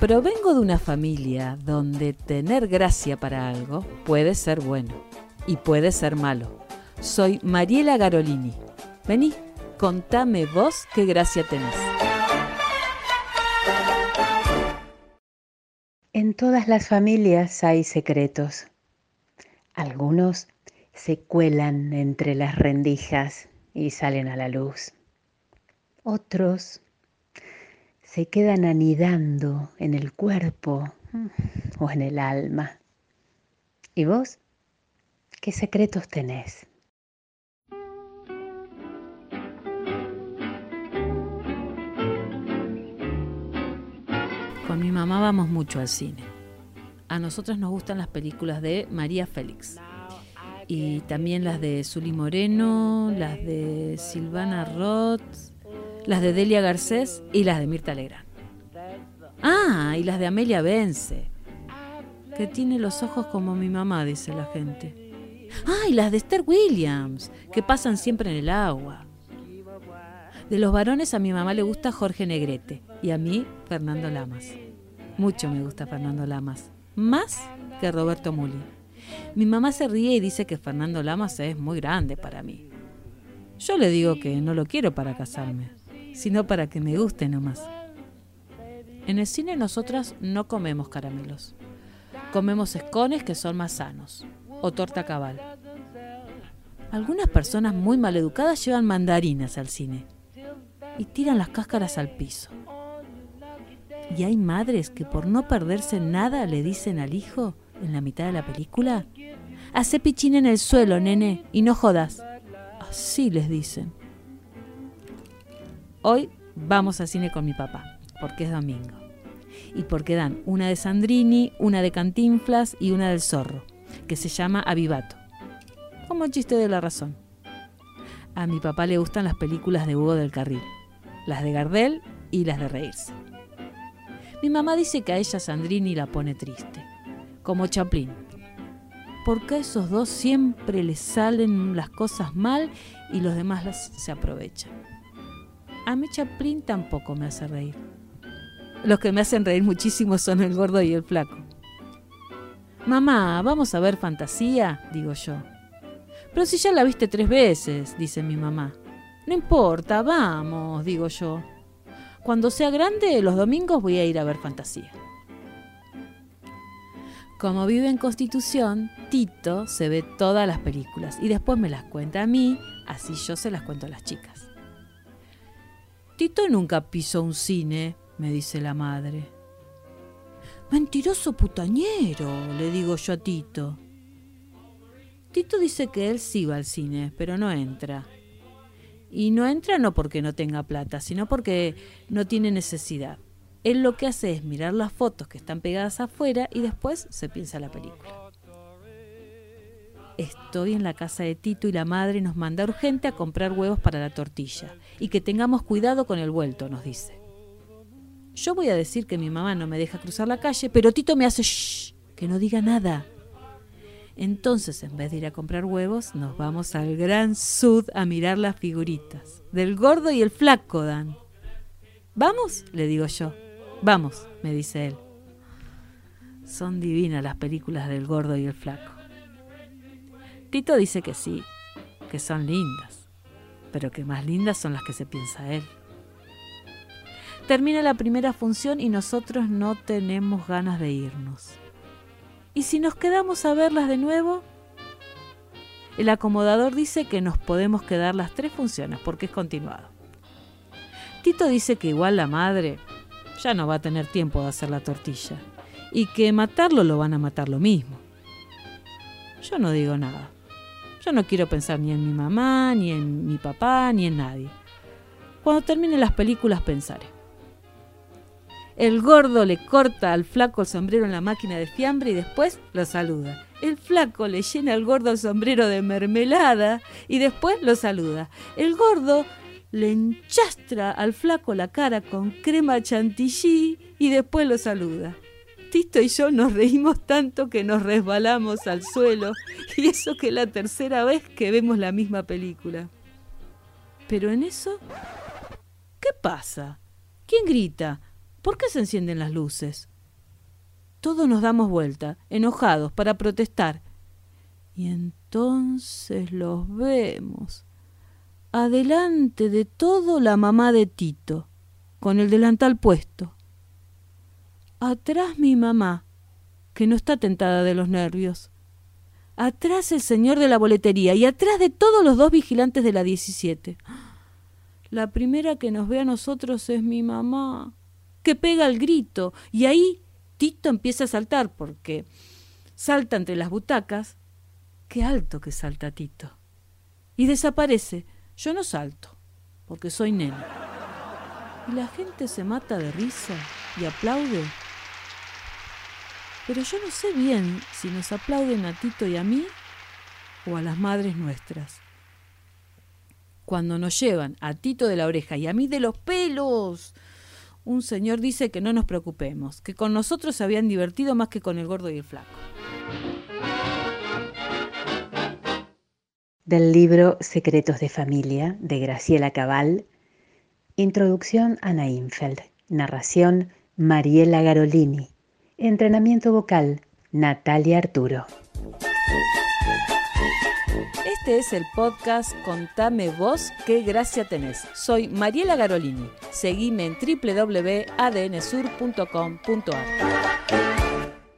Provengo de una familia donde tener gracia para algo puede ser bueno y puede ser malo. Soy Mariela Garolini. Vení, contame vos qué gracia tenés. En todas las familias hay secretos. Algunos se cuelan entre las rendijas y salen a la luz. Otros se quedan anidando en el cuerpo o en el alma. ¿Y vos? ¿Qué secretos tenés? Con mi mamá vamos mucho al cine. A nosotros nos gustan las películas de María Félix. Y también las de Zully Moreno, las de Silvana Roth, las de Delia Garcés y las de Mirta Legrand. Ah, y las de Amelia Vence, que tiene los ojos como mi mamá, dice la gente. Ah, y las de Esther Williams, que pasan siempre en el agua. De los varones a mi mamá le gusta Jorge Negrete y a mí Fernando Lamas. Mucho me gusta Fernando Lamas, más que Roberto Muli. Mi mamá se ríe y dice que Fernando Lamas es muy grande para mí. Yo le digo que no lo quiero para casarme sino para que me guste nomás. En el cine nosotras no comemos caramelos. Comemos escones que son más sanos, o torta cabal. Algunas personas muy maleducadas llevan mandarinas al cine y tiran las cáscaras al piso. Y hay madres que por no perderse nada le dicen al hijo en la mitad de la película, hace pichín en el suelo, nene, y no jodas. Así les dicen. Hoy vamos al cine con mi papá, porque es domingo. Y porque dan una de Sandrini, una de Cantinflas y una del Zorro, que se llama Avivato. Como chiste de la razón. A mi papá le gustan las películas de Hugo del Carril, las de Gardel y las de reírse. Mi mamá dice que a ella Sandrini la pone triste, como Chaplin. Porque a esos dos siempre les salen las cosas mal y los demás las se aprovechan. A mí Chaplin tampoco me hace reír. Los que me hacen reír muchísimo son el gordo y el flaco. Mamá, ¿vamos a ver fantasía? digo yo. Pero si ya la viste tres veces, dice mi mamá. No importa, vamos, digo yo. Cuando sea grande, los domingos voy a ir a ver fantasía. Como vive en Constitución, Tito se ve todas las películas y después me las cuenta a mí, así yo se las cuento a las chicas. Tito nunca pisó un cine, me dice la madre. Mentiroso putañero, le digo yo a Tito. Tito dice que él sí va al cine, pero no entra. Y no entra no porque no tenga plata, sino porque no tiene necesidad. Él lo que hace es mirar las fotos que están pegadas afuera y después se piensa la película. Estoy en la casa de Tito y la madre nos manda urgente a comprar huevos para la tortilla y que tengamos cuidado con el vuelto, nos dice. Yo voy a decir que mi mamá no me deja cruzar la calle, pero Tito me hace shh, que no diga nada. Entonces, en vez de ir a comprar huevos, nos vamos al Gran Sud a mirar las figuritas. Del gordo y el flaco, Dan. ¿Vamos? le digo yo. Vamos, me dice él. Son divinas las películas del gordo y el flaco. Tito dice que sí, que son lindas, pero que más lindas son las que se piensa él. Termina la primera función y nosotros no tenemos ganas de irnos. ¿Y si nos quedamos a verlas de nuevo? El acomodador dice que nos podemos quedar las tres funciones porque es continuado. Tito dice que igual la madre ya no va a tener tiempo de hacer la tortilla y que matarlo lo van a matar lo mismo. Yo no digo nada. Yo no quiero pensar ni en mi mamá, ni en mi papá, ni en nadie. Cuando terminen las películas pensaré. El gordo le corta al flaco el sombrero en la máquina de fiambre y después lo saluda. El flaco le llena al gordo el sombrero de mermelada y después lo saluda. El gordo le enchastra al flaco la cara con crema chantilly y después lo saluda. Tito y yo nos reímos tanto que nos resbalamos al suelo, y eso que es la tercera vez que vemos la misma película. Pero en eso pasa? ¿Quién grita? ¿Por qué se encienden las luces? Todos nos damos vuelta, enojados, para protestar. Y entonces los vemos. Adelante de todo la mamá de Tito, con el delantal puesto. Atrás mi mamá, que no está tentada de los nervios. Atrás el señor de la boletería y atrás de todos los dos vigilantes de la 17. La primera que nos ve a nosotros es mi mamá, que pega el grito, y ahí Tito empieza a saltar, porque salta entre las butacas. Qué alto que salta Tito. Y desaparece. Yo no salto, porque soy nena. Y la gente se mata de risa y aplaude. Pero yo no sé bien si nos aplauden a Tito y a mí o a las madres nuestras cuando nos llevan a Tito de la oreja y a mí de los pelos. Un señor dice que no nos preocupemos, que con nosotros se habían divertido más que con el gordo y el flaco. Del libro Secretos de Familia de Graciela Cabal, Introducción Ana Infeld, narración Mariela Garolini, entrenamiento vocal Natalia Arturo. Este es el podcast Contame vos qué gracia tenés. Soy Mariela Garolini. Seguime en www.adnsur.com.ar.